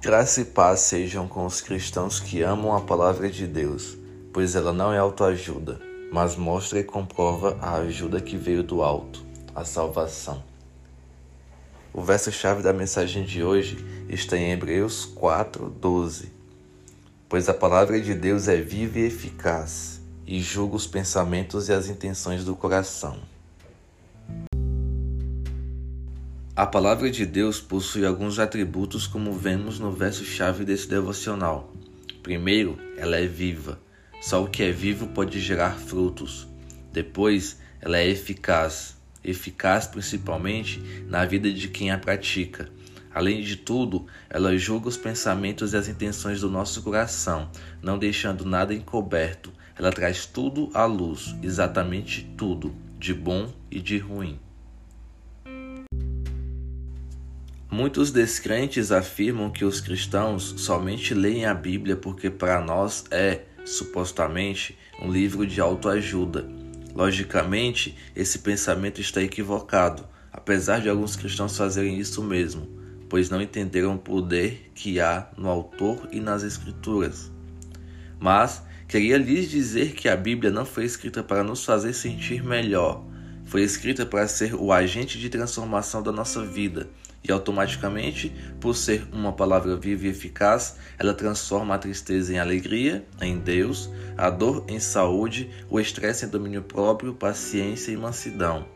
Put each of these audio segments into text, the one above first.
Graça e paz sejam com os cristãos que amam a palavra de Deus, pois ela não é autoajuda, mas mostra e comprova a ajuda que veio do alto, a salvação. O verso-chave da mensagem de hoje está em Hebreus 4, 12. Pois a palavra de Deus é viva e eficaz, e julga os pensamentos e as intenções do coração. A palavra de Deus possui alguns atributos, como vemos no verso-chave desse devocional. Primeiro, ela é viva. Só o que é vivo pode gerar frutos. Depois, ela é eficaz. Eficaz principalmente na vida de quem a pratica. Além de tudo, ela julga os pensamentos e as intenções do nosso coração, não deixando nada encoberto. Ela traz tudo à luz, exatamente tudo, de bom e de ruim. Muitos descrentes afirmam que os cristãos somente leem a Bíblia porque para nós é, supostamente, um livro de autoajuda. Logicamente, esse pensamento está equivocado, apesar de alguns cristãos fazerem isso mesmo, pois não entenderam o poder que há no autor e nas escrituras. Mas queria lhes dizer que a Bíblia não foi escrita para nos fazer sentir melhor, foi escrita para ser o agente de transformação da nossa vida e automaticamente, por ser uma palavra viva e eficaz, ela transforma a tristeza em alegria, em Deus, a dor em saúde, o estresse em domínio próprio, paciência e mansidão.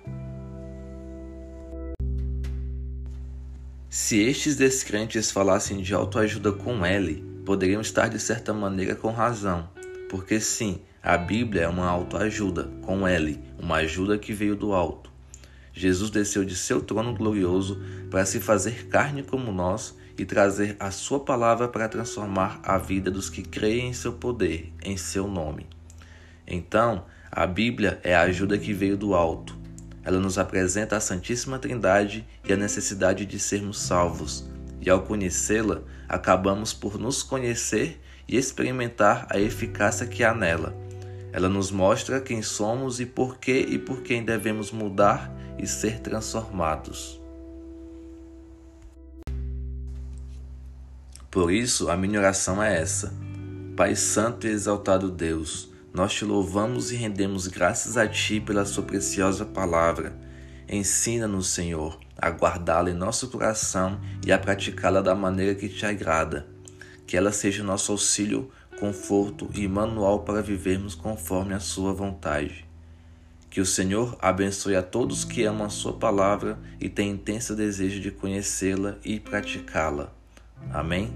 Se estes descrentes falassem de autoajuda com L, poderiam estar de certa maneira com razão, porque sim, a Bíblia é uma autoajuda, com L, uma ajuda que veio do alto. Jesus desceu de seu trono glorioso para se fazer carne como nós e trazer a sua palavra para transformar a vida dos que creem em seu poder, em seu nome. Então, a Bíblia é a ajuda que veio do alto. Ela nos apresenta a Santíssima Trindade e a necessidade de sermos salvos, e ao conhecê-la, acabamos por nos conhecer e experimentar a eficácia que há nela. Ela nos mostra quem somos e por que e por quem devemos mudar e ser transformados. Por isso, a minha oração é essa. Pai Santo e exaltado Deus, nós te louvamos e rendemos graças a Ti pela Sua preciosa palavra. Ensina-nos, Senhor, a guardá-la em nosso coração e a praticá-la da maneira que te agrada. Que ela seja nosso auxílio, conforto e manual para vivermos conforme a Sua vontade. Que o Senhor abençoe a todos que amam a Sua palavra e têm intenso desejo de conhecê-la e praticá-la. Amém?